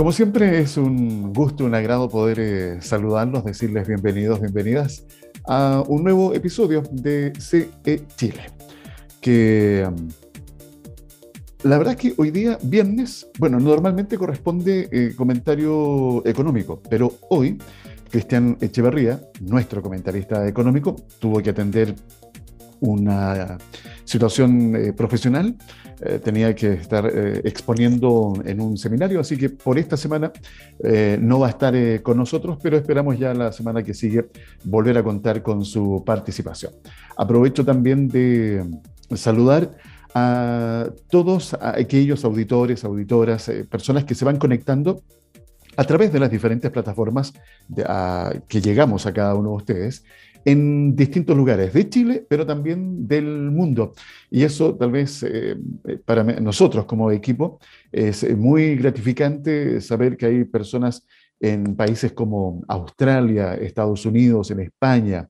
Como siempre es un gusto, un agrado poder eh, saludarlos, decirles bienvenidos, bienvenidas a un nuevo episodio de CE Chile. Que um, la verdad que hoy día, viernes, bueno, normalmente corresponde eh, comentario económico, pero hoy Cristian Echeverría, nuestro comentarista económico, tuvo que atender una situación eh, profesional, eh, tenía que estar eh, exponiendo en un seminario, así que por esta semana no va a estar con nosotros, pero esperamos ya la semana que sigue volver a contar con su participación. Aprovecho también de saludar a todos aquellos auditores, auditoras, personas que se van conectando a través de las diferentes plataformas que llegamos a cada uno de ustedes en distintos lugares de Chile, pero también del mundo. Y eso tal vez eh, para nosotros como equipo es muy gratificante saber que hay personas en países como Australia, Estados Unidos, en España,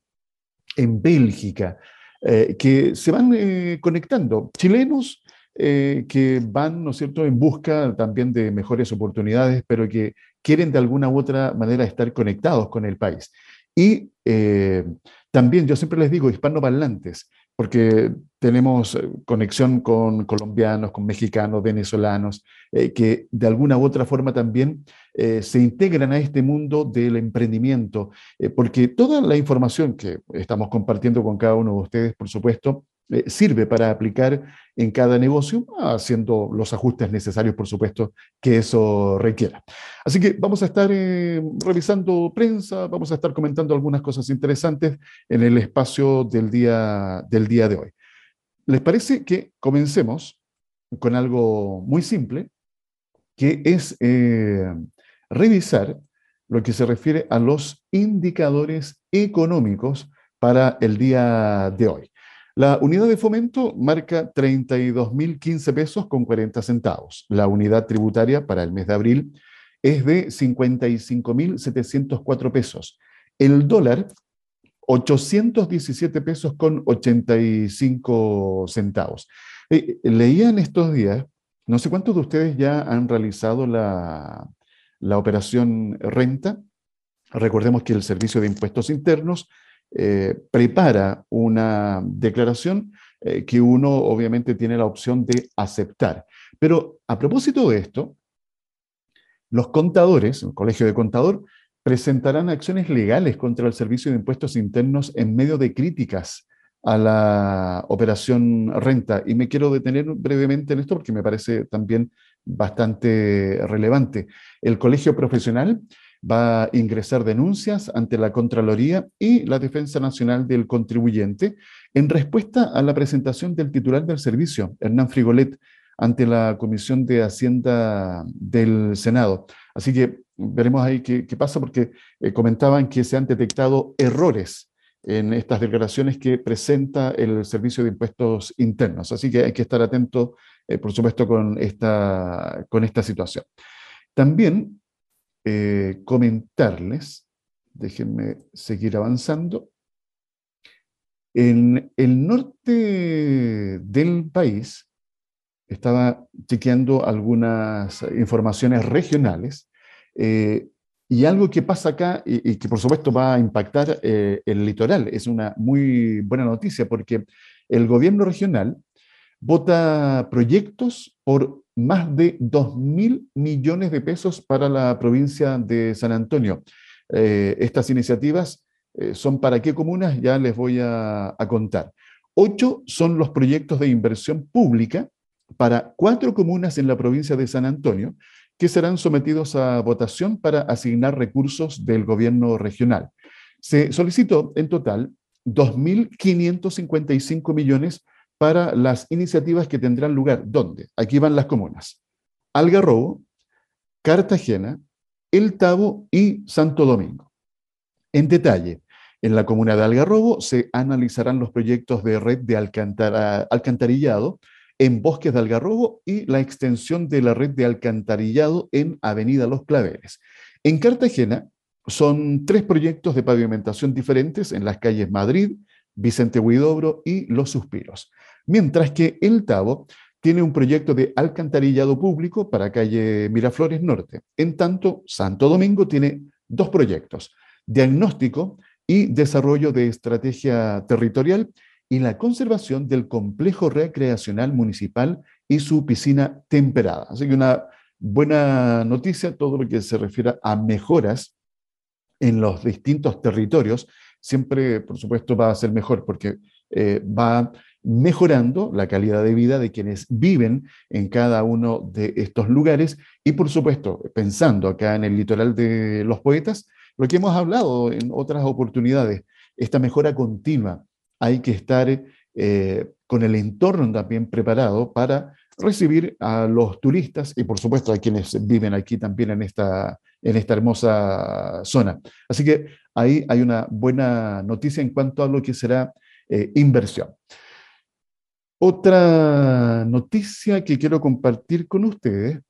en Bélgica, eh, que se van eh, conectando. Chilenos que van, ¿no es cierto?, en busca también de mejores oportunidades, pero que quieren de alguna u otra manera estar conectados con el país. Y eh, también yo siempre les digo hispanoparlantes, porque tenemos eh, conexión con colombianos, con mexicanos, venezolanos, eh, que de alguna u otra forma también se integran a este mundo del emprendimiento, porque toda la información que estamos compartiendo con cada uno de ustedes, por supuesto, eh, sirve para aplicar en cada negocio, haciendo los ajustes necesarios, por supuesto, que eso requiera. Así que vamos a estar eh, revisando prensa, vamos a estar comentando algunas cosas interesantes en el espacio del día, del día de hoy. ¿Les parece que comencemos con algo muy simple, que es eh, revisar lo que se refiere a los indicadores económicos para el día de hoy? La unidad de fomento marca 32.015 pesos con 40 centavos. La unidad tributaria para el mes de abril es de 55.704 pesos. El dólar, 817 pesos con 85 centavos. Eh, leía en estos días, no sé cuántos de ustedes ya han realizado la, la operación renta. Recordemos que el Servicio de Impuestos Internos eh, prepara una declaración eh, que uno obviamente tiene la opción de aceptar. Pero a propósito de esto, los contadores, el Colegio de Contador, presentarán acciones legales contra el Servicio de Impuestos Internos en medio de críticas a la operación renta. Y me quiero detener brevemente en esto porque me parece también bastante relevante. El Colegio Profesional va a ingresar denuncias ante la Contraloría y la Defensa Nacional del Contribuyente en respuesta a la presentación del titular del servicio, Hernán Frigolet, ante la Comisión de Hacienda del Senado. Así que veremos ahí qué, pasa, porque eh, comentaban que se han detectado errores en estas declaraciones que presenta el Servicio de Impuestos Internos. Así que hay que estar atento, eh, por supuesto, con esta, con esta situación. También eh, comentarles, déjenme seguir avanzando, en el norte del país, estaba chequeando algunas informaciones regionales eh, y algo que pasa acá y, que por supuesto va a impactar eh, el litoral. Es una muy buena noticia porque el gobierno regional vota proyectos por más de 2 mil millones de pesos para la provincia de San Antonio. Eh, estas iniciativas eh, son para qué comunas, ya les voy a, contar. Ocho son los proyectos de inversión pública para cuatro comunas en la provincia de San Antonio que serán sometidos a votación para asignar recursos del gobierno regional. Se solicitó en total 2.555 millones para las iniciativas que tendrán lugar. ¿Dónde? Aquí van las comunas. Algarrobo, Cartagena, El Tabo y Santo Domingo. En detalle, en la comuna de Algarrobo se analizarán los proyectos de red de alcantarillado en Bosques de Algarrobo y la extensión de la red de alcantarillado en Avenida Los Claveres. En Cartagena son tres proyectos de pavimentación diferentes en las calles Madrid, Vicente Huidobro y Los Suspiros mientras que el Tabo tiene un proyecto de alcantarillado público para calle Miraflores Norte. En tanto, Santo Domingo tiene dos proyectos, diagnóstico y desarrollo de estrategia territorial y la conservación del complejo recreacional municipal y su piscina temperada. Así que una buena noticia, todo lo que se refiere a mejoras en los distintos territorios, siempre, por supuesto, va a ser mejor porque eh, va mejorando la calidad de vida de quienes viven en cada uno de estos lugares y, por supuesto, pensando acá en el litoral de los poetas, lo que hemos hablado en otras oportunidades, esta mejora continua. Hay que estar eh, con el entorno también preparado para recibir a los turistas y, por supuesto, a quienes viven aquí también en esta, en esta hermosa zona. Así que ahí hay una buena noticia en cuanto a lo que será eh, inversión. Otra noticia que quiero compartir con ustedes,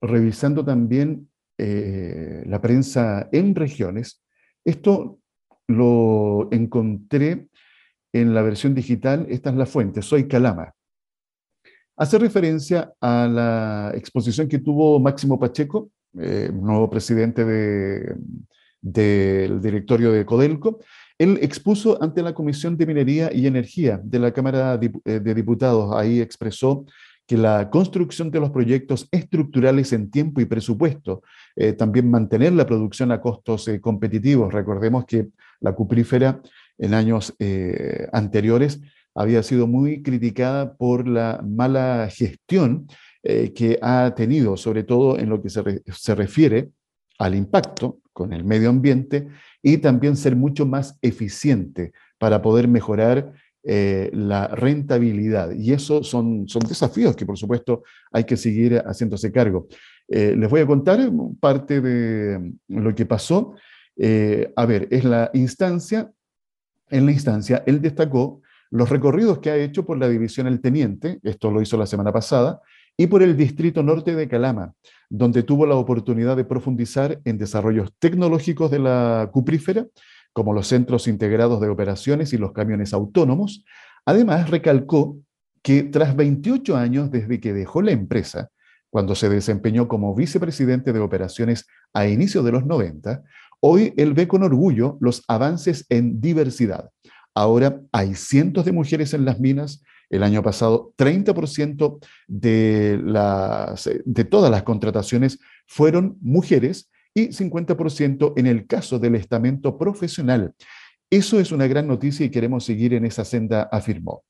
revisando también eh, la prensa en regiones, esto lo encontré en la versión digital, esta es la fuente, Soy Calama. Hace referencia a la exposición que tuvo Máximo Pacheco, eh, nuevo presidente del directorio de Codelco, él expuso ante la Comisión de Minería y Energía de la Cámara eh, de Diputados. Ahí expresó que la construcción de los proyectos estructurales en tiempo y presupuesto, eh, también mantener la producción a costos eh, competitivos. Recordemos que la cuprífera en años anteriores había sido muy criticada por la mala gestión que ha tenido, sobre todo en lo que se, se refiere al impacto con el medio ambiente y también ser mucho más eficiente para poder mejorar eh, la rentabilidad. Y eso son, son desafíos que, por supuesto, hay que seguir haciéndose cargo. Eh, les voy a contar parte de lo que pasó. Eh, a ver, es la instancia, en la instancia, él destacó los recorridos que ha hecho por la división El Teniente, esto lo hizo la semana pasada, y por el Distrito Norte de Calama, donde tuvo la oportunidad de profundizar en desarrollos tecnológicos de la cuprífera, como los centros integrados de operaciones y los camiones autónomos. Además, recalcó que tras 28 años desde que dejó la empresa, cuando se desempeñó como vicepresidente de operaciones a inicios de los 90, hoy él ve con orgullo los avances en diversidad. Ahora hay cientos de mujeres en las minas, el año pasado, 30% de, las, de todas las contrataciones fueron mujeres y 50% en el caso del estamento profesional. Eso es una gran noticia y queremos seguir en esa senda, afirmó.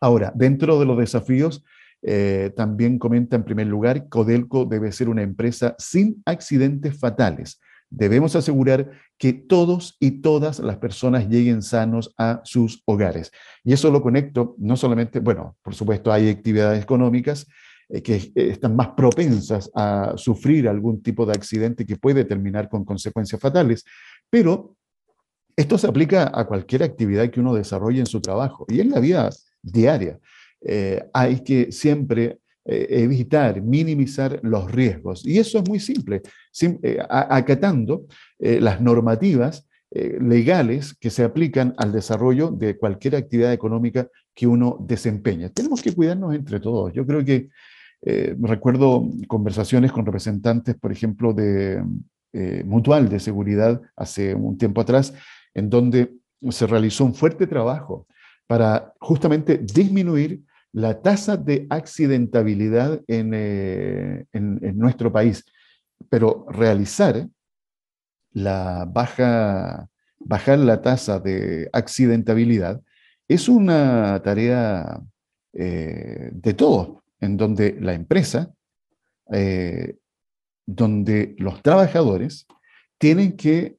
Ahora, dentro de los desafíos, eh, también comenta en primer lugar, Codelco debe ser una empresa sin accidentes fatales Debemos asegurar que todos y todas las personas lleguen sanos a sus hogares. Y eso lo conecto no solamente, bueno, por supuesto hay actividades económicas eh, que eh, están más propensas a sufrir algún tipo de accidente que puede terminar con consecuencias fatales, pero esto se aplica a cualquier actividad que uno desarrolle en su trabajo y en la vida diaria. Eh, hay que siempre eh, evitar, minimizar los riesgos. Y eso es muy simple, eh, acatando eh, las normativas legales que se aplican al desarrollo de cualquier actividad económica que uno desempeña. Tenemos que cuidarnos entre todos. Yo creo que recuerdo conversaciones con representantes, por ejemplo, de Mutual de Seguridad hace un tiempo atrás, en donde se realizó un fuerte trabajo para justamente disminuir la tasa de accidentabilidad eh, en, nuestro país, pero realizar la baja, bajar la tasa de accidentabilidad es una tarea eh, de todos, en donde la empresa, eh, donde los trabajadores tienen que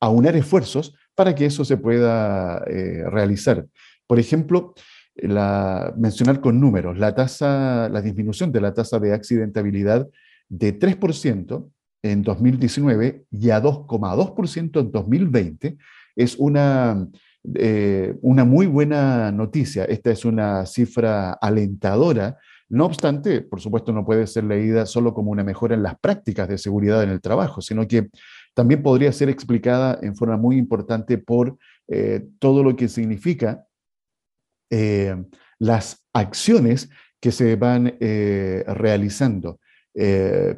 aunar esfuerzos para que eso se pueda realizar. Por ejemplo, la, mencionar con números, la tasa, la disminución de la tasa de accidentabilidad de 3% en 2019 y a 2,2% en 2020 es una, eh, una muy buena noticia. Esta es una cifra alentadora. No obstante, por supuesto, no puede ser leída solo como una mejora en las prácticas de seguridad en el trabajo, sino que también podría ser explicada en forma muy importante por eh, todo lo que significa eh, las acciones que se van realizando,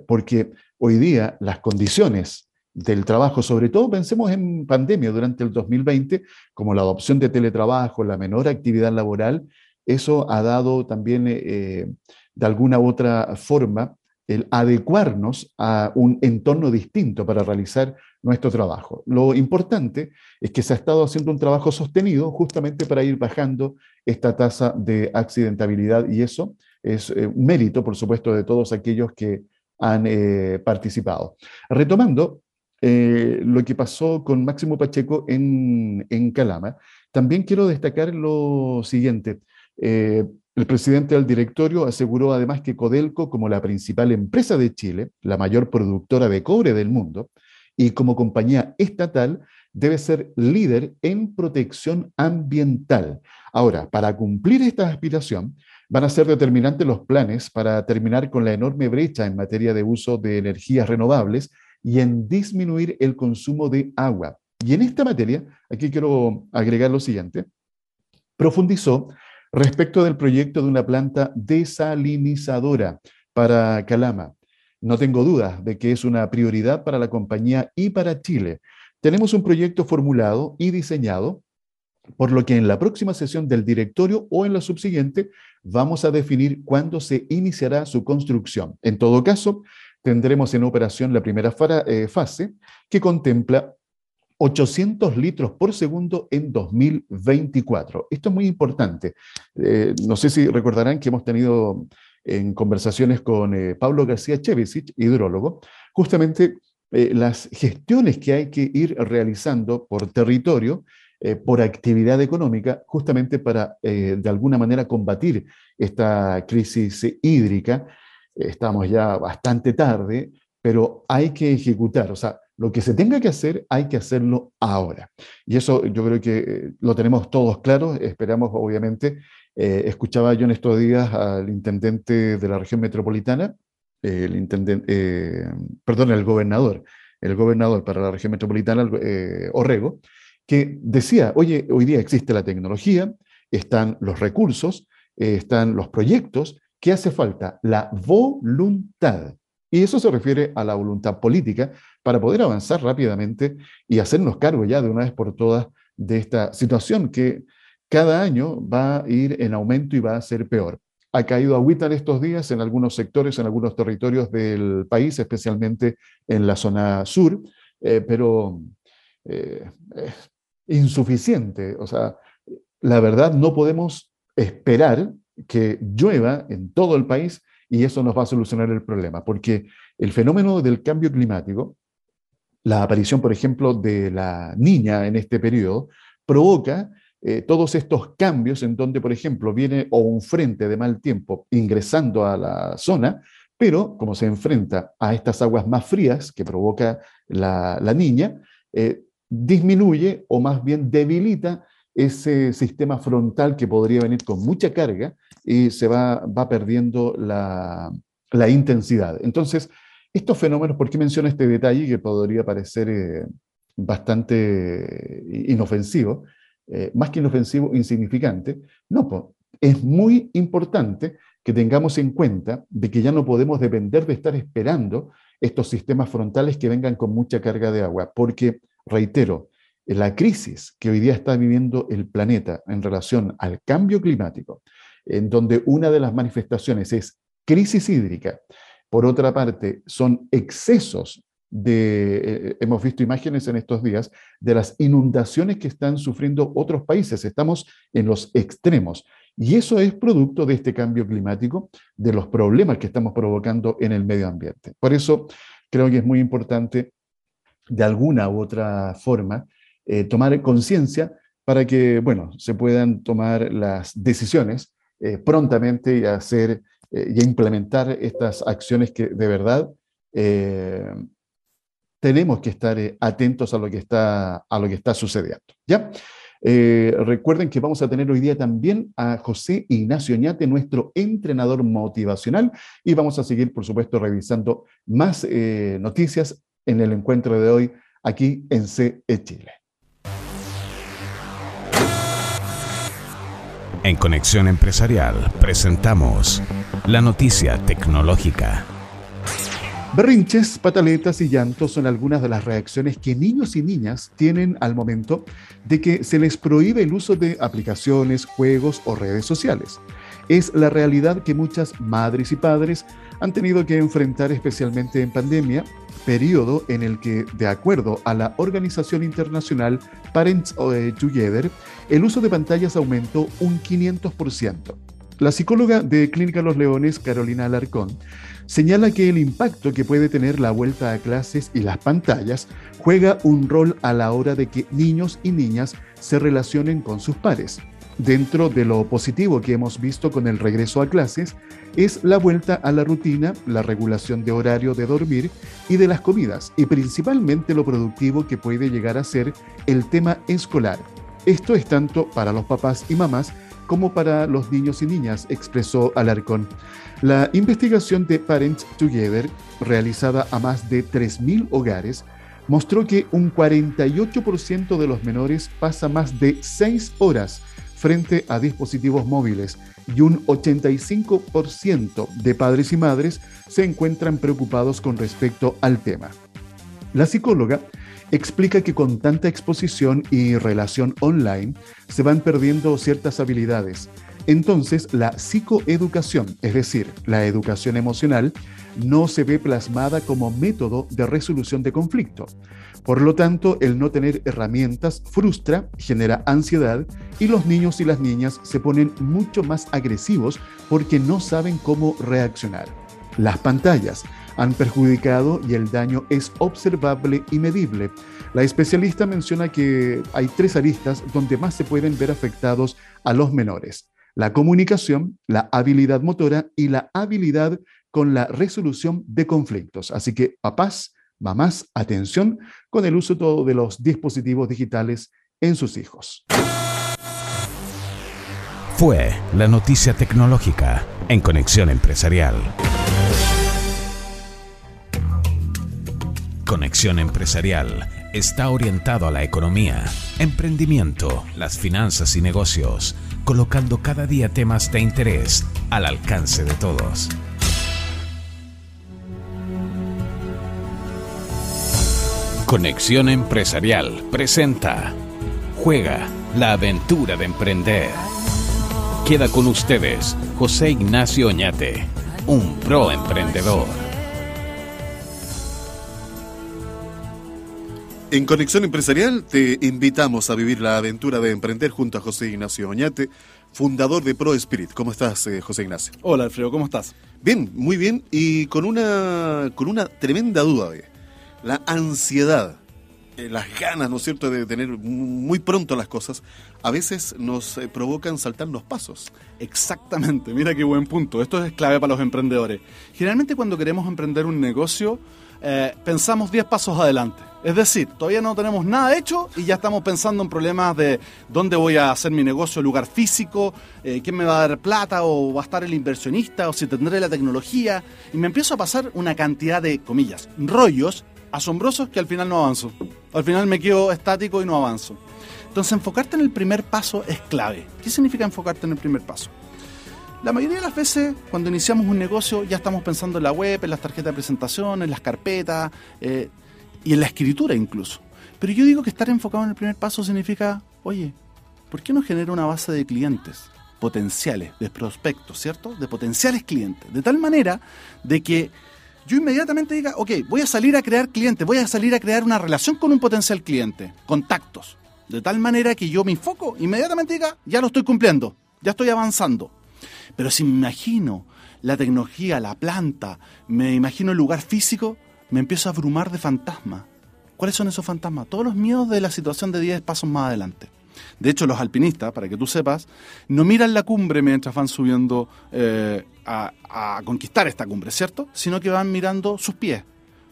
porque hoy día las condiciones del trabajo, sobre todo pensemos en pandemia durante el 2020, como la adopción de teletrabajo, la menor actividad laboral, eso ha dado también de alguna u otra forma el adecuarnos a un entorno distinto para realizar nuestro trabajo. Lo importante es que se ha estado haciendo un trabajo sostenido justamente para ir bajando esta tasa de accidentabilidad y eso es eh, un mérito, por supuesto, de todos aquellos que han eh, participado. Retomando eh, lo que pasó con Máximo Pacheco en, en Calama, también quiero destacar lo siguiente. El presidente del directorio aseguró además que Codelco, como la principal empresa de Chile, la mayor productora de cobre del mundo, y como compañía estatal, debe ser líder en protección ambiental. Ahora, para cumplir esta aspiración, van a ser determinantes los planes para terminar con la enorme brecha en materia de uso de energías renovables y en disminuir el consumo de agua. Y en esta materia, aquí quiero agregar lo siguiente, profundizó Respecto del proyecto de una planta desalinizadora para Calama, no tengo dudas de que es una prioridad para la compañía y para Chile. Tenemos un proyecto formulado y diseñado, por lo que en la próxima sesión del directorio o en la subsiguiente vamos a definir cuándo se iniciará su construcción. En todo caso, tendremos en operación la primera eh, fase que contempla 800 litros por segundo en 2024. Esto es muy importante. Eh, no sé si recordarán que hemos tenido en conversaciones con eh, Pablo García Chevisic, hidrólogo, justamente eh, las gestiones que hay que ir realizando por territorio, por actividad económica, justamente para de alguna manera combatir esta crisis hídrica. Estamos ya bastante tarde, pero hay que ejecutar, o sea, lo que se tenga que hacer, hay que hacerlo ahora. Y eso yo creo que eh, lo tenemos todos claros. Esperamos, obviamente, eh, escuchaba yo en estos días al intendente de la región metropolitana, el intendente, eh, perdón, el gobernador, el gobernador para la región metropolitana, Orrego, que decía, oye, hoy día existe la tecnología, están los recursos, están los proyectos, ¿qué hace falta? La voluntad. Y eso se refiere a la voluntad política para poder avanzar rápidamente y hacernos cargo ya de una vez por todas de esta situación que cada año va a ir en aumento y va a ser peor. Ha caído agüita en estos días en algunos sectores, en algunos territorios del país, especialmente en la zona sur, eh, pero eh, es insuficiente. O sea, la verdad no podemos esperar que llueva en todo el país y eso nos va a solucionar el problema, porque el fenómeno del cambio climático la aparición, por ejemplo, de la niña en este periodo, provoca eh, todos estos cambios en donde, por ejemplo, viene o un frente de mal tiempo ingresando a la zona, pero como se enfrenta a estas aguas más frías que provoca la, niña, eh, disminuye o más bien debilita ese sistema frontal que podría venir con mucha carga y se va, va perdiendo la, intensidad. Entonces, estos fenómenos, ¿por qué menciono este detalle que podría parecer eh, bastante inofensivo? Eh, más que inofensivo, insignificante. No, es muy importante que tengamos en cuenta de que ya no podemos depender de estar esperando estos sistemas frontales que vengan con mucha carga de agua, porque, reitero, la crisis que hoy día está viviendo el planeta en relación al cambio climático, en donde una de las manifestaciones es crisis hídrica, por otra parte, son excesos de, eh, hemos visto imágenes en estos días, de las inundaciones que están sufriendo otros países. Estamos en los extremos. Y eso es producto de este cambio climático, de los problemas que estamos provocando en el medio ambiente. Por eso creo que es muy importante, de alguna u otra forma, eh, tomar conciencia para que, bueno, se puedan tomar las decisiones eh, prontamente y hacer eh, y implementar estas acciones que de verdad eh, tenemos que estar eh, atentos a lo que está, a lo que está sucediendo. ¿ya? recuerden que vamos a tener hoy día también a José Ignacio Ñate, nuestro entrenador motivacional, y vamos a seguir, por supuesto, revisando más noticias en el encuentro de hoy aquí en CE Chile. En Conexión Empresarial presentamos la noticia tecnológica. Berrinches, pataletas y llantos son algunas de las reacciones que niños y niñas tienen al momento de que se les prohíbe el uso de aplicaciones, juegos o redes sociales. Es la realidad que muchas madres y padres han tenido que enfrentar especialmente en pandemia, periodo en el que, de acuerdo a la organización internacional Parents Together, el uso de pantallas aumentó un 500%. La psicóloga de Clínica Los Leones, Carolina Alarcón, señala que el impacto que puede tener la vuelta a clases y las pantallas juega un rol a la hora de que niños y niñas se relacionen con sus pares. Dentro de lo positivo que hemos visto con el regreso a clases es la vuelta a la rutina, la regulación de horario de dormir y de las comidas, y principalmente lo productivo que puede llegar a ser el tema escolar. Esto es tanto para los papás y mamás como para los niños y niñas, expresó Alarcón. La investigación de Parents Together, realizada a más de 3.000 hogares, mostró que un 48% de los menores pasa más de 6 horas frente a dispositivos móviles y un 85% de padres y madres se encuentran preocupados con respecto al tema. La psicóloga explica que con tanta exposición y relación online se van perdiendo ciertas habilidades. Entonces, la psicoeducación, es decir, la educación emocional, no se ve plasmada como método de resolución de conflicto. Por lo tanto, el no tener herramientas frustra, genera ansiedad y los niños y las niñas se ponen mucho más agresivos porque no saben cómo reaccionar. Las pantallas han perjudicado y el daño es observable y medible. La especialista menciona que hay tres aristas donde más se pueden ver afectados a los menores. La comunicación, la habilidad motora y la habilidad con la resolución de conflictos. Así que papás, mamás, atención con el uso todo de los dispositivos digitales en sus hijos. Fue la noticia tecnológica en Conexión Empresarial. Conexión Empresarial está orientado a la economía, emprendimiento, las finanzas y negocios, colocando cada día temas de interés al alcance de todos. Conexión Empresarial presenta Juega la aventura de emprender. Queda con ustedes José Ignacio Oñate, un pro emprendedor. En Conexión Empresarial te invitamos a vivir la aventura de emprender junto a José Ignacio Oñate, fundador de Pro Spirit. ¿Cómo estás, eh, José Ignacio? Hola, Alfredo, ¿cómo estás? Bien, muy bien y con una, con una tremenda duda. La ansiedad, eh, las ganas, ¿no es cierto?, de tener muy pronto las cosas, a veces nos eh, provocan saltar los pasos. Exactamente, mira qué buen punto. Esto es clave para los emprendedores. Generalmente cuando queremos emprender un negocio, pensamos 10 pasos adelante es decir, todavía no tenemos nada hecho y ya estamos pensando en problemas de dónde voy a hacer mi negocio, lugar físico, eh, quién me va a dar plata o va a estar el inversionista o si tendré la tecnología. Y me empiezo a pasar una cantidad de, comillas, rollos asombrosos que al final no avanzo. Al final me quedo estático y no avanzo. Entonces enfocarte en el primer paso es clave. ¿Qué significa enfocarte en el primer paso? La mayoría de las veces, cuando iniciamos un negocio, ya estamos pensando en la web, en las tarjetas de presentación, en las carpetas. Eh, y en la escritura incluso. Pero yo digo que estar enfocado en el primer paso significa, oye, ¿por qué no genera una base de clientes potenciales, de prospectos, ¿cierto? De potenciales clientes. De tal manera de que yo inmediatamente diga, ok, voy a salir a crear clientes, voy a salir a crear una relación con un potencial cliente, contactos. De tal manera que yo me enfoco, inmediatamente diga, ya lo estoy cumpliendo, ya estoy avanzando. Pero si me imagino la tecnología, la planta, me imagino el lugar físico, me empiezo a abrumar de fantasmas. ¿Cuáles son esos fantasmas? Todos los miedos de la situación de 10 pasos más adelante. De hecho, los alpinistas, para que tú sepas, no miran la cumbre mientras van subiendo eh, a, a conquistar esta cumbre, ¿cierto? Sino que van mirando sus pies.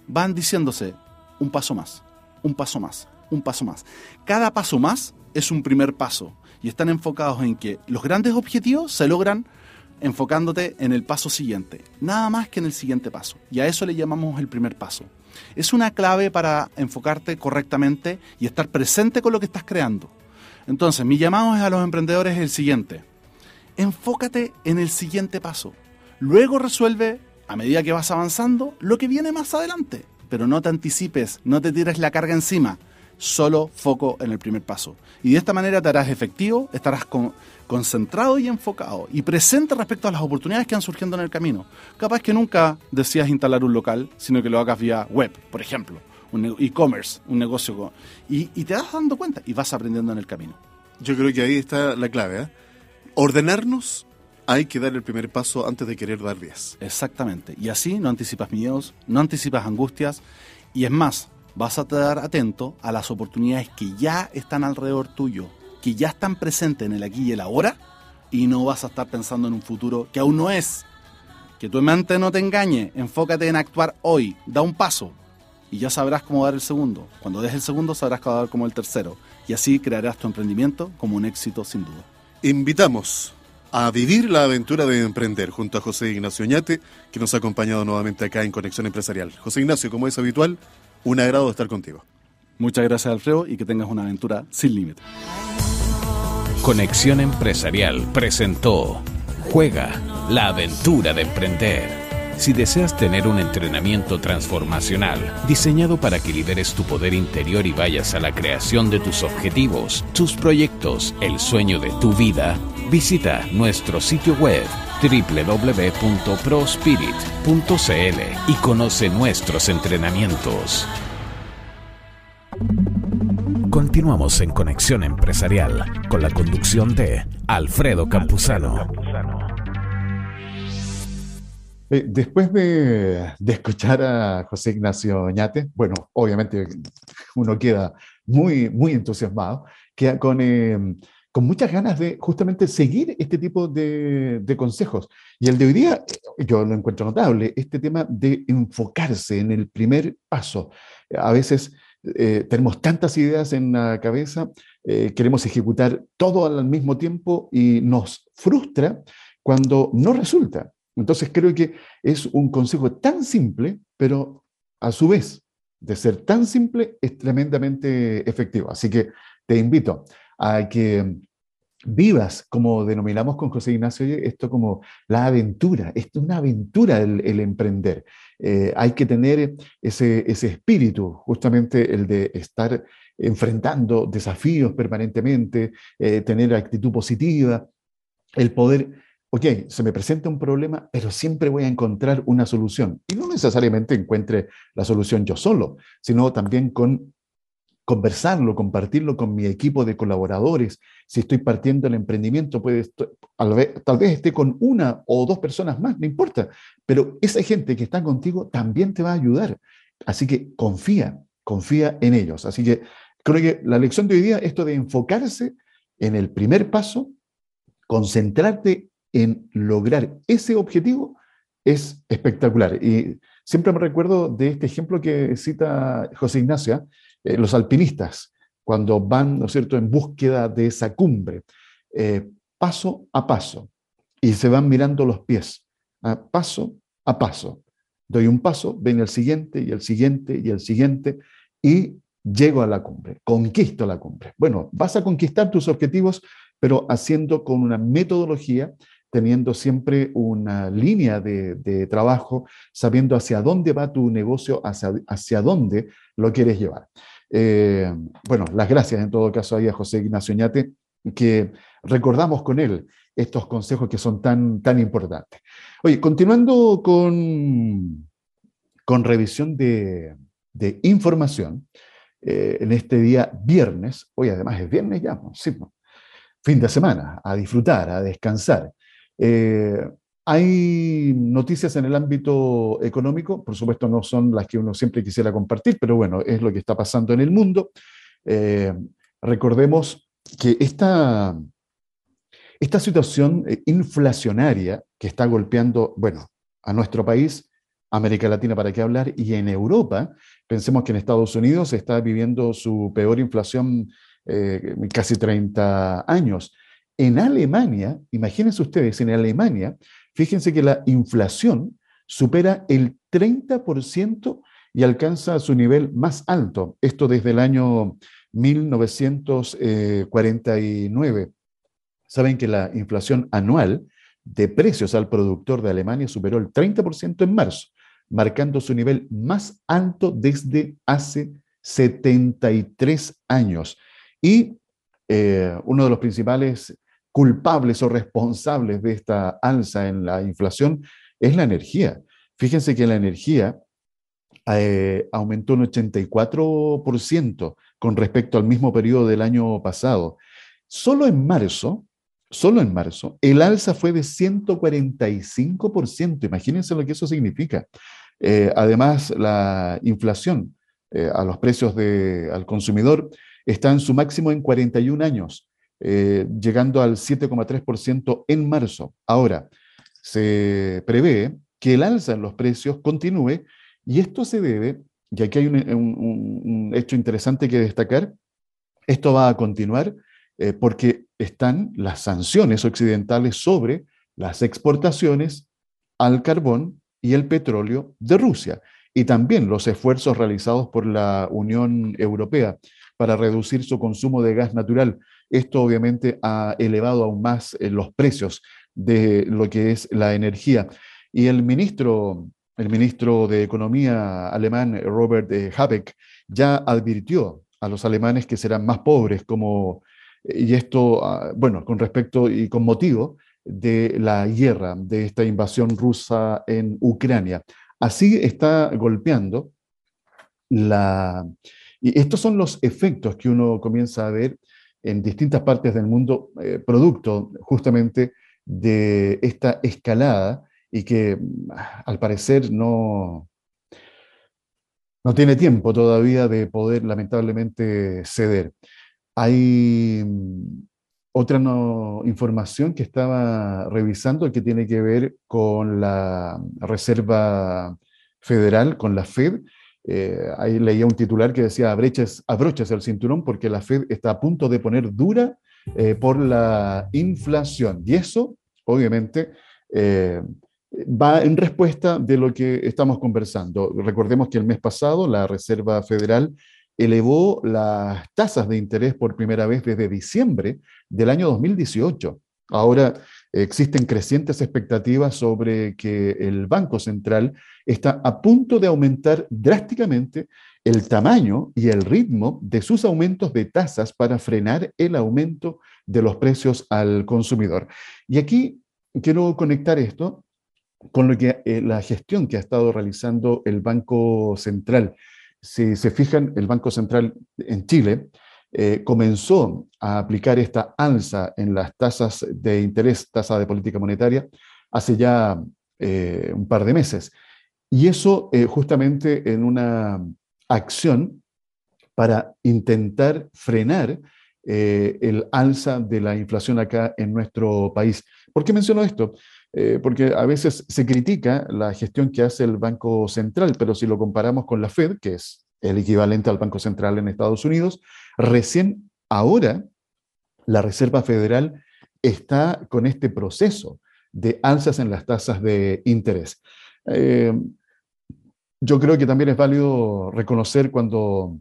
Van diciéndose un paso más, un paso más, un paso más. Cada paso más es un primer paso y están enfocados en que los grandes objetivos se logran enfocándote en el paso siguiente, nada más que en el siguiente paso. Y a eso le llamamos el primer paso. Es una clave para enfocarte correctamente y estar presente con lo que estás creando. Entonces, mi llamado a los emprendedores es el siguiente. enfócate en el siguiente paso. Luego resuelve, a medida que vas avanzando, lo que viene más adelante. Pero no te anticipes, no te tires la carga encima. Solo foco en el primer paso. Y de esta manera te harás efectivo, estarás concentrado y enfocado y presente respecto a las oportunidades que han surgiendo en el camino. Capaz que nunca decías instalar un local, sino que lo hagas vía web, por ejemplo, un e-commerce, un negocio. y, y te vas dando cuenta y vas aprendiendo en el camino. Yo creo que ahí está la clave. ¿eh? Ordenarnos, hay que dar el primer paso antes de querer dar 10. Exactamente. Y así no anticipas miedos, no anticipas angustias. Y es más, vas a estar atento a las oportunidades que ya están alrededor tuyo, que ya están presentes en el aquí y el ahora. Y no vas a estar pensando en un futuro que aún no es. Que tu mente no te engañe. Enfócate en actuar hoy. Da un paso. Y ya sabrás cómo dar el segundo. Cuando des el segundo, sabrás cómo dar como el tercero y así crearás tu emprendimiento como un éxito sin duda. Invitamos a vivir la aventura de emprender junto a José Ignacio Ñate, que nos ha acompañado nuevamente acá en Conexión Empresarial. José Ignacio, como es habitual, un agrado estar contigo. Muchas gracias, Alfredo, y que tengas una aventura sin límite. Conexión Empresarial presentó Juega la aventura de emprender. Si deseas tener un entrenamiento transformacional diseñado para que liberes tu poder interior y vayas a la creación de tus objetivos, tus proyectos, el sueño de tu vida, visita nuestro sitio web www.prospirit.cl y conoce nuestros entrenamientos. Continuamos en Conexión Empresarial con la conducción de Alfredo Campuzano. Eh, después de, escuchar a José Ignacio Ñate, bueno, obviamente uno queda muy, muy entusiasmado, queda con, eh, con muchas ganas de justamente seguir este tipo de, consejos. Y el de hoy día, eh, yo lo encuentro notable, este tema de enfocarse en el primer paso. A veces tenemos tantas ideas en la cabeza, queremos ejecutar todo al mismo tiempo y nos frustra cuando no resulta. Entonces creo que es un consejo tan simple, pero a su vez, de ser tan simple, es tremendamente efectivo. Así que te invito a que vivas, como denominamos con José Ignacio, esto como la aventura. Esto es una aventura el, emprender. Eh, hay que tener ese, ese espíritu, justamente el de estar enfrentando desafíos permanentemente, eh, tener actitud positiva, el poder ok, se me presenta un problema, pero siempre voy a encontrar una solución. Y no necesariamente encuentre la solución yo solo, sino también con conversarlo, compartirlo con mi equipo de colaboradores. Si estoy partiendo el emprendimiento, puede, tal, vez, esté con una o dos personas más, no importa, pero esa gente que está contigo también te va a ayudar. Así que confía, confía en ellos. Así que creo que la lección de hoy día, esto de enfocarse en el primer paso, concentrarte en lograr ese objetivo es espectacular. Y siempre me recuerdo de este ejemplo que cita José Ignacio, eh, los alpinistas, cuando van, ¿no es cierto?, en búsqueda de esa cumbre, eh, paso a paso, y se van mirando los pies, paso a paso. Doy un paso, ven el siguiente y el siguiente y el siguiente, y llego a la cumbre, conquisto la cumbre. Bueno, vas a conquistar tus objetivos, pero haciendo con una metodología teniendo siempre una línea de, trabajo, sabiendo hacia dónde va tu negocio, hacia, hacia dónde lo quieres llevar. Eh, bueno, las gracias en todo caso ahí a José Ignacio Ñate, que recordamos con él estos consejos que son tan, tan importantes. Oye, continuando con, con revisión de, información, eh, en este día viernes, hoy además es viernes ya, sí, fin de semana, a disfrutar, a descansar. Eh, hay noticias en el ámbito económico, por supuesto no son las que uno siempre quisiera compartir, pero bueno, es lo que está pasando en el mundo. Eh, recordemos que esta, esta situación eh, inflacionaria que está golpeando, bueno, a nuestro país, América Latina para qué hablar, y en Europa, pensemos que en Estados Unidos está viviendo su peor inflación en casi 30 años. En Alemania, imagínense ustedes, en Alemania, fíjense que la inflación supera el 30% y alcanza su nivel más alto, esto desde el año 1949. saben que la inflación anual de precios al productor de Alemania superó el 30% en marzo, marcando su nivel más alto desde hace 73 años. Y eh, uno de los principales culpables o responsables de esta alza en la inflación es la energía. Fíjense que la energía eh, aumentó un 84% con respecto al mismo periodo del año pasado. Solo en marzo, solo en marzo, el alza fue de 145%. Imagínense lo que eso significa. Eh, además, la inflación eh, a los precios de, al consumidor está en su máximo en 41 años, llegando al 7,3% en marzo. Ahora, se prevé que el alza en los precios continúe y esto se debe, y aquí hay un, hecho interesante que destacar, esto va a continuar eh, porque están las sanciones occidentales sobre las exportaciones al carbón y el petróleo de Rusia, y también los esfuerzos realizados por la Unión Europea para reducir su consumo de gas natural. Esto obviamente ha elevado aún más eh, los precios de lo que es la energía. Y el ministro el ministro de Economía alemán, Robert eh, Habeck, ya advirtió a los alemanes que serán más pobres, como, y esto, ah, bueno, con respecto y con motivo de la guerra, de esta invasión rusa en Ucrania. Así está golpeando la... Y estos son los efectos que uno comienza a ver en distintas partes del mundo, eh, producto justamente de esta escalada y que al parecer no, no tiene tiempo todavía de poder lamentablemente ceder. Hay mm, otra información que estaba revisando que tiene que ver con la Reserva Federal, con la Fed. Eh, ahí leía un titular que decía abroches, el cinturón porque la Fed está a punto de poner dura eh, por la inflación. Y eso, obviamente, eh, va en respuesta de lo que estamos conversando. Recordemos que el mes pasado la Reserva Federal elevó las tasas de interés por primera vez desde diciembre del año 2018. Ahora existen crecientes expectativas sobre que el Banco Central está a punto de aumentar drásticamente el tamaño y el ritmo de sus aumentos de tasas para frenar el aumento de los precios al consumidor. Y aquí quiero conectar esto con lo que, eh, la gestión que ha estado realizando el Banco Central. Si se fijan, el Banco Central en Chile eh, comenzó a aplicar esta alza en las tasas de interés, tasa de política monetaria, hace ya eh, un par de meses. Y eso justamente en una acción para intentar frenar el alza de la inflación acá en nuestro país. ¿Por qué menciono esto? Eh, porque a veces se critica la gestión que hace el Banco Central, pero si lo comparamos con la Fed, que es el equivalente al Banco Central en Estados Unidos, recién ahora la Reserva Federal está con este proceso de alzas en las tasas de interés. Eh, yo creo que también es válido reconocer cuando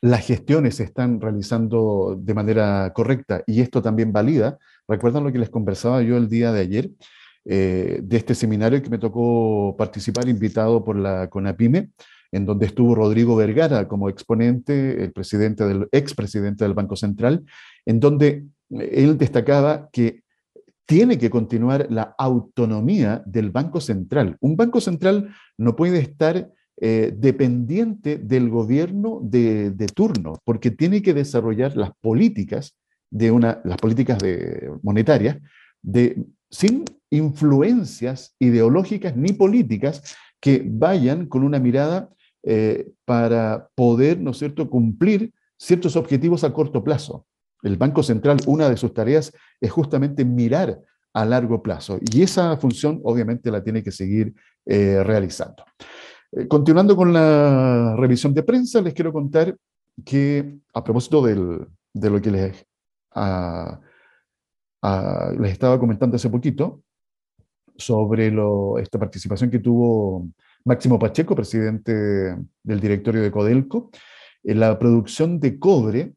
las gestiones se están realizando de manera correcta y esto también valida. ¿Recuerdan lo que les conversaba yo el día de ayer? Eh, de este seminario que me tocó participar, invitado por la CONAPIME, en donde estuvo Rodrigo Vergara como exponente, el presidente del, expresidente del Banco Central, en donde él destacaba que tiene que continuar la autonomía del Banco Central. Un Banco Central no puede estar eh, dependiente del gobierno de, de, turno, porque tiene que desarrollar las políticas de una, las políticas monetarias de, sin influencias ideológicas ni políticas que vayan con una mirada eh, para poder, ¿no es cierto?, cumplir ciertos objetivos a corto plazo. El Banco Central, una de sus tareas es justamente mirar a largo plazo y esa función obviamente la tiene que seguir eh, realizando. Eh, continuando con la revisión de prensa, les quiero contar que a propósito de lo que les, ah, ah, les estaba comentando hace poquito, sobre esta participación que tuvo Máximo Pacheco, presidente del directorio de Codelco. En la producción de cobre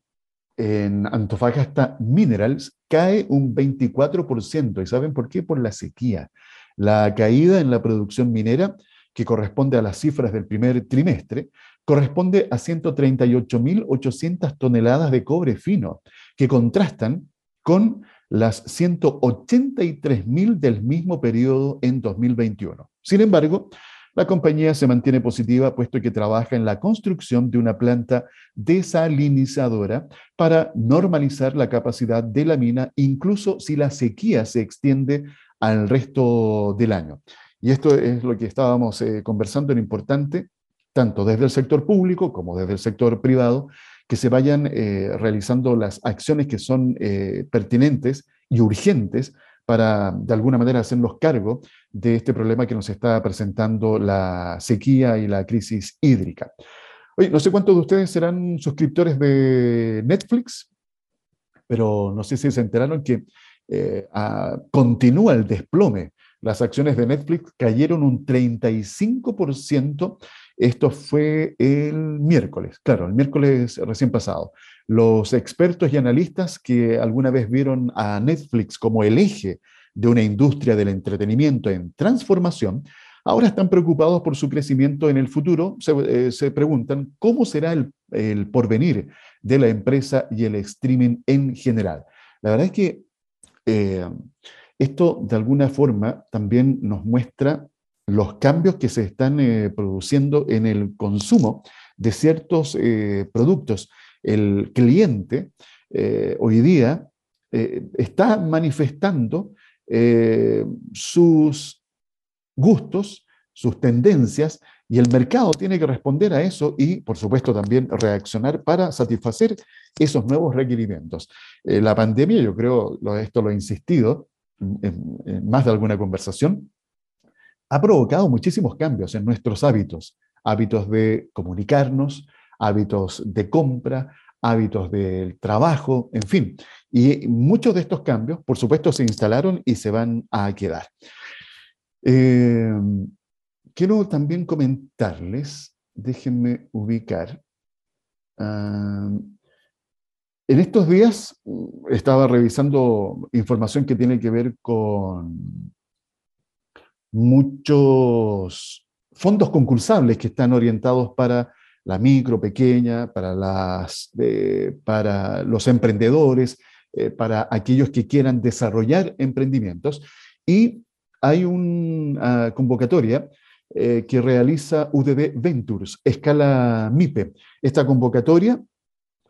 en Antofagasta Minerals cae un 24%. ¿Y saben por qué? Por la sequía. La caída en la producción minera, que corresponde a las cifras del primer trimestre, corresponde a 138.800 toneladas de cobre fino, que contrastan con las 183.000 del mismo periodo en 2021. Sin embargo, la compañía se mantiene positiva puesto que trabaja en la construcción de una planta desalinizadora para normalizar la capacidad de la mina, incluso si la sequía se extiende al resto del año. Y esto es lo que estábamos eh, conversando en importante, tanto desde el sector público como desde el sector privado, que se vayan eh, realizando las acciones que son eh, pertinentes y urgentes para de alguna manera hacernos cargo de este problema que nos está presentando la sequía y la crisis hídrica. Oye, no sé cuántos de ustedes serán suscriptores de Netflix, pero no sé si se enteraron que eh, continúa el desplome. Las acciones de Netflix cayeron un 35%. Esto fue el miércoles, claro, el miércoles recién pasado. Los expertos y analistas que alguna vez vieron a Netflix como el eje de una industria del entretenimiento en transformación, ahora están preocupados por su crecimiento en el futuro. Se, eh, preguntan cómo será el, porvenir de la empresa y el streaming en general. La verdad es que eh, esto de alguna forma también nos muestra los cambios que se están eh, produciendo en el consumo de ciertos productos el cliente eh, hoy día eh, está manifestando eh, sus gustos, sus tendencias, y el mercado tiene que responder a eso y, por supuesto, también reaccionar para satisfacer esos nuevos requerimientos. la pandemia, yo creo, esto lo he insistido en más de alguna conversación, ha provocado muchísimos cambios en nuestros hábitos, hábitos de comunicarnos, hábitos de compra, hábitos del trabajo, en fin. Y muchos de estos cambios, por supuesto, se instalaron y se van a quedar. Eh, quiero también comentarles, déjenme ubicar. En estos días mm, estaba revisando información que tiene que ver con muchos fondos concursables que están orientados para la micro, pequeña, para, para los emprendedores, eh, para aquellos que quieran desarrollar emprendimientos. Y hay una convocatoria eh, que realiza UDD Ventures, escala MIPE. Esta convocatoria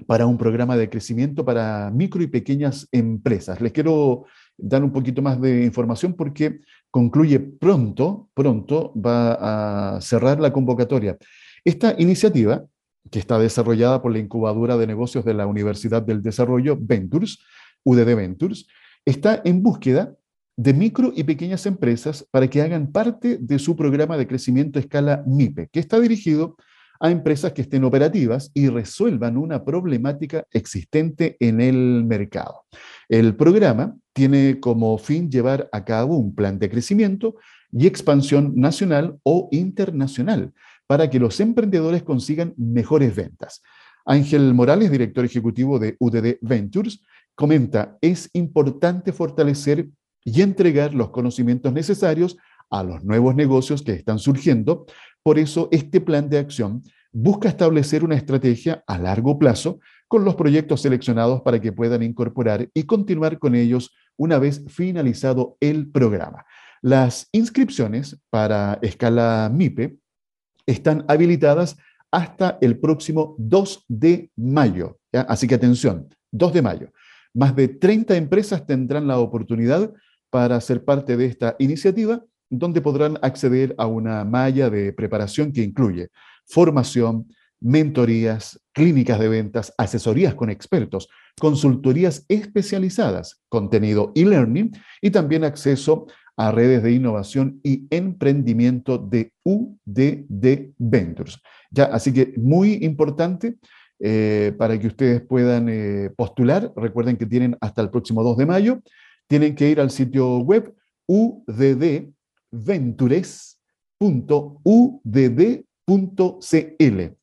para un programa de crecimiento para micro y pequeñas empresas. Les quiero dar un poquito más de información porque concluye pronto, pronto va a cerrar la convocatoria. Esta iniciativa, que está desarrollada por la incubadora de negocios de la Universidad del Desarrollo, Ventures, UDD Ventures, está en búsqueda de micro y pequeñas empresas para que hagan parte de su programa de crecimiento a escala MIPE, que está dirigido a empresas que estén operativas y resuelvan una problemática existente en el mercado. El programa tiene como fin llevar a cabo un plan de crecimiento y expansión nacional o internacional para que los emprendedores consigan mejores ventas. Ángel Morales, director ejecutivo de UDD Ventures, comenta, es importante fortalecer y entregar los conocimientos necesarios a los nuevos negocios que están surgiendo. Por eso, este plan de acción busca establecer una estrategia a largo plazo con los proyectos seleccionados para que puedan incorporar y continuar con ellos una vez finalizado el programa. Las inscripciones para escala MIPE están habilitadas hasta el próximo 2 de mayo. Así que atención, 2 de mayo. Más de 30 empresas tendrán la oportunidad para ser parte de esta iniciativa, donde podrán acceder a una malla de preparación que incluye formación, mentorías, clínicas de ventas, asesorías con expertos, consultorías especializadas, contenido e-learning y también acceso a redes de innovación y emprendimiento de UDD Ventures. Ya, así que muy importante eh, para que ustedes puedan eh, postular. Recuerden que tienen hasta el próximo 2 de mayo. Tienen que ir al sitio web uddventures.udd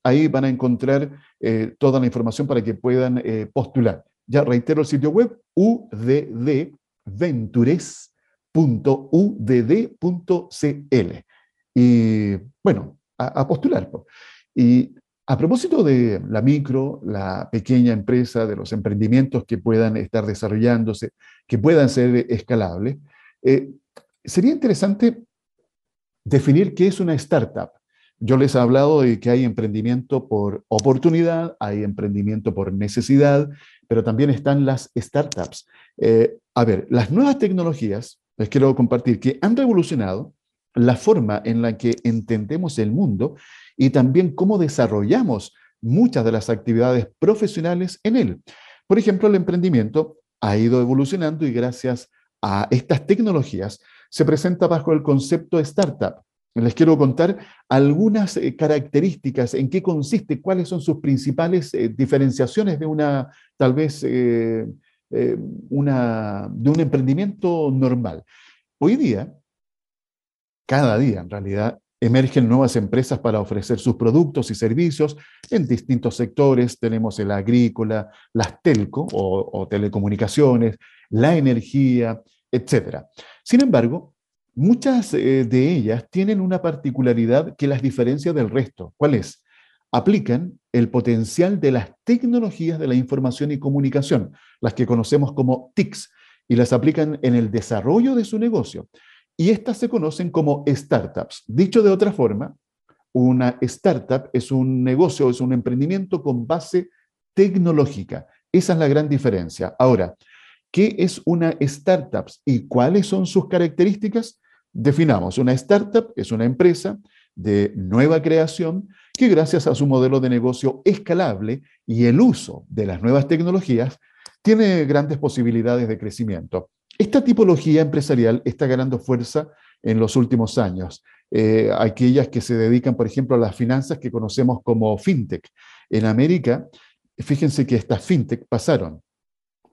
Ahí van a encontrar eh, toda la información para que puedan eh, postular. Ya reitero el sitio web uddventures.udd.cl. Y bueno, a, postular. Y a propósito de la micro, la pequeña empresa, de los emprendimientos que puedan estar desarrollándose, que puedan ser escalables, eh, sería interesante definir qué es una startup. Yo les he hablado de que hay emprendimiento por oportunidad, hay emprendimiento por necesidad, pero también están las startups. Eh, a ver, las nuevas tecnologías, les quiero compartir, que han revolucionado la forma en la que entendemos el mundo y también cómo desarrollamos muchas de las actividades profesionales en él. Por ejemplo, el emprendimiento ha ido evolucionando y gracias a estas tecnologías se presenta bajo el concepto startup les quiero contar algunas eh, características, en qué consiste, cuáles son sus principales eh, diferenciaciones de una, tal vez, eh, una, de un emprendimiento normal. Hoy día, cada día en realidad, emergen nuevas empresas para ofrecer sus productos y servicios en distintos sectores. Tenemos el agrícola, las telco o, o telecomunicaciones, la energía, etc. Sin embargo, Muchas eh, de ellas tienen una particularidad que las diferencia del resto. ¿Cuál es? Aplican el potencial de las tecnologías de la información y comunicación, las que conocemos como TICs, y las aplican en el desarrollo de su negocio. Y estas se conocen como startups. Dicho de otra forma, una startup es un negocio, es un emprendimiento con base tecnológica. Esa es la gran diferencia. Ahora, ¿qué es una startup y cuáles son sus características? Definamos, una startup es una empresa de nueva creación que gracias a su modelo de negocio escalable y el uso de las nuevas tecnologías tiene grandes posibilidades de crecimiento. Esta tipología empresarial está ganando fuerza en los últimos años. Eh, aquellas que se dedican, por ejemplo, a las finanzas que conocemos como fintech. En América, fíjense que estas fintech pasaron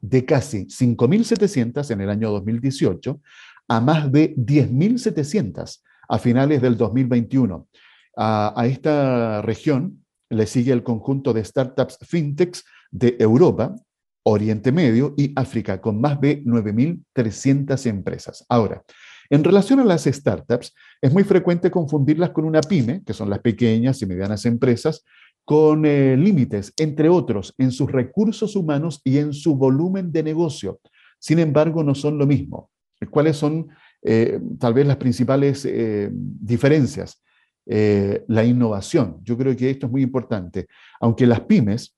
de casi 5.700 en el año 2018 a más de 10.700 a finales del 2021. A, esta región le sigue el conjunto de startups fintechs de Europa, Oriente Medio y África, con más de 9.300 empresas. Ahora, en relación a las startups, es muy frecuente confundirlas con una pyme, que son las pequeñas y medianas empresas, con eh, límites, entre otros, en sus recursos humanos y en su volumen de negocio. Sin embargo, no son lo mismo. ¿Cuáles son eh, tal vez las principales eh, diferencias? Eh, la innovación. Yo creo que esto es muy importante. Aunque las pymes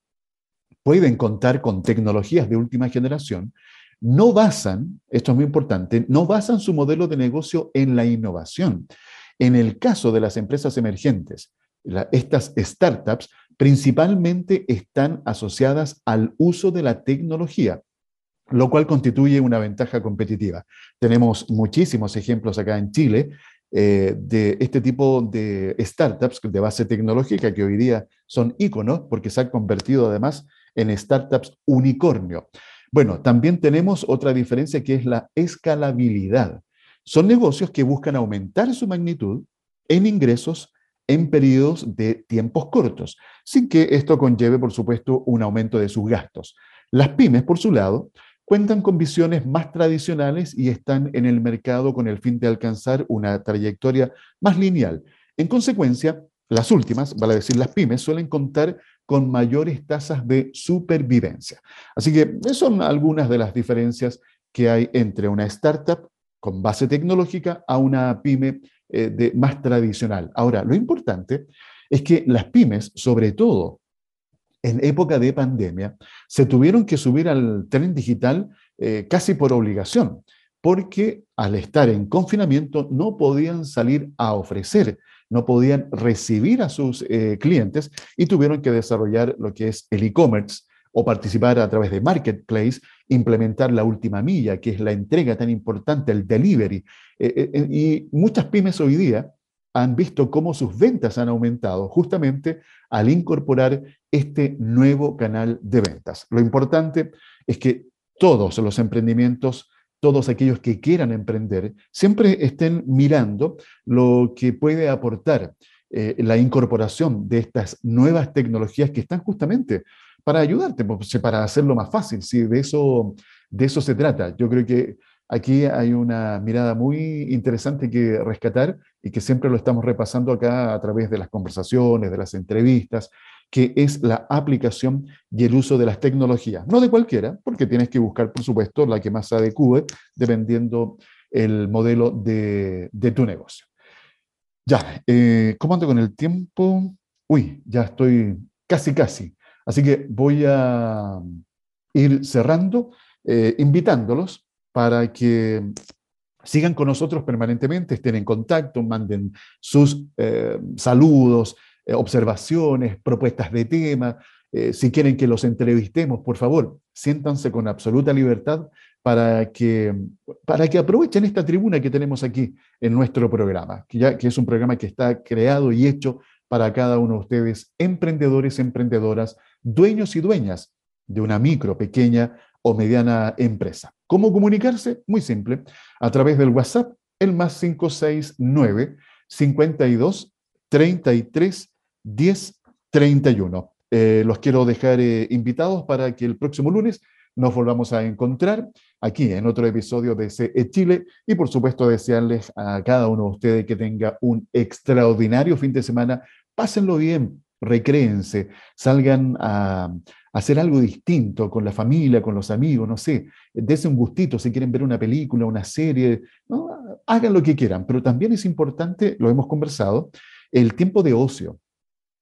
pueden contar con tecnologías de última generación, no basan, esto es muy importante, no basan su modelo de negocio en la innovación. En el caso de las empresas emergentes, estas startups principalmente están asociadas al uso de la tecnología lo cual constituye una ventaja competitiva. Tenemos muchísimos ejemplos acá en Chile eh, de este tipo de startups de base tecnológica que hoy día son íconos porque se han convertido además en startups unicornio. Bueno, también tenemos otra diferencia que es la escalabilidad. Son negocios que buscan aumentar su magnitud en ingresos en periodos de tiempos cortos, sin que esto conlleve, por supuesto, un aumento de sus gastos. Las pymes, por su lado, cuentan con visiones más tradicionales y están en el mercado con el fin de alcanzar una trayectoria más lineal. En consecuencia, las últimas, vale decir las pymes, suelen contar con mayores tasas de supervivencia. Así que esas son algunas de las diferencias que hay entre una startup con base tecnológica a una pyme eh, de, más tradicional. Ahora, lo importante es que las pymes, sobre todo en época de pandemia, se tuvieron que subir al tren digital eh, casi por obligación, porque al estar en confinamiento no podían salir a ofrecer, no podían recibir a sus eh, clientes y tuvieron que desarrollar lo que es el e-commerce o participar a través de Marketplace, implementar la última milla, que es la entrega tan importante, el delivery. Eh, y muchas pymes hoy día han visto cómo sus ventas han aumentado justamente al incorporar este nuevo canal de ventas. Lo importante es que todos los emprendimientos, todos aquellos que quieran emprender, siempre estén mirando lo que puede aportar eh, la incorporación de estas nuevas tecnologías que están justamente para ayudarte, pues, para hacerlo más fácil. Sí, de eso, de eso se trata. Yo creo que aquí hay una mirada muy interesante que rescatar y que siempre lo estamos repasando acá a través de las conversaciones, de las entrevistas, que es la aplicación y el uso de las tecnologías. No de cualquiera, porque tienes que buscar, por supuesto, la que más se adecue dependiendo el modelo de, tu negocio. Ya, eh, ¿cómo ando con el tiempo? Uy, ya estoy casi, casi. Así que voy a ir cerrando, eh, invitándolos para que sigan con nosotros permanentemente, estén en contacto, manden sus eh, saludos, eh, observaciones, propuestas de tema. Si quieren que los entrevistemos, por favor, siéntanse con absoluta libertad para que, para que aprovechen esta tribuna que tenemos aquí en nuestro programa, que, ya, que es un programa que está creado y hecho para cada uno de ustedes, emprendedores, emprendedoras, dueños y dueñas de una micro, pequeña o mediana empresa. ¿Cómo comunicarse? Muy simple, a través del WhatsApp, el más 569 52 33 10 31. los quiero dejar eh, invitados para que el próximo lunes nos volvamos a encontrar aquí en otro episodio de CE Chile y por supuesto desearles a cada uno de ustedes que tenga un extraordinario fin de semana. Pásenlo bien, recréense, salgan a, hacer algo distinto con la familia, con los amigos, no sé, dense un gustito si quieren ver una película, una serie, hagan lo que quieran, pero también es importante, lo hemos conversado, el tiempo de ocio.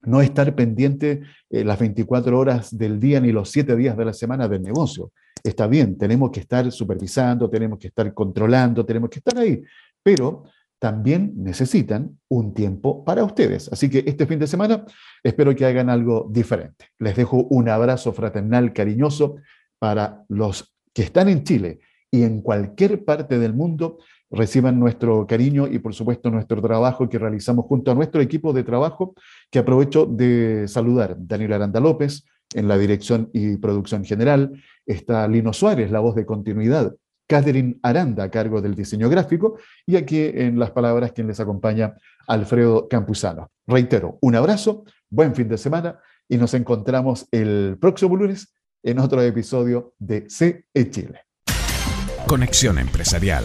No estar pendiente eh, las 24 horas del día ni los 7 días de la semana del negocio. Está bien, tenemos que estar supervisando, tenemos que estar controlando, tenemos que estar ahí, pero también necesitan un tiempo para ustedes. Así que este fin de semana espero que hagan algo diferente. Les dejo un abrazo fraternal, cariñoso para los que están en Chile y en cualquier parte del mundo. Reciban nuestro cariño y por supuesto nuestro trabajo que realizamos junto a nuestro equipo de trabajo, que aprovecho de saludar. Daniel Aranda López en la dirección y producción general. Está Lino Suárez, la voz de continuidad Catherine Aranda a cargo del diseño gráfico y aquí en las palabras quien les acompaña, Alfredo Campuzano. Reitero, un abrazo, buen fin de semana y nos encontramos el próximo lunes en otro episodio de CE Chile. Conexión Empresarial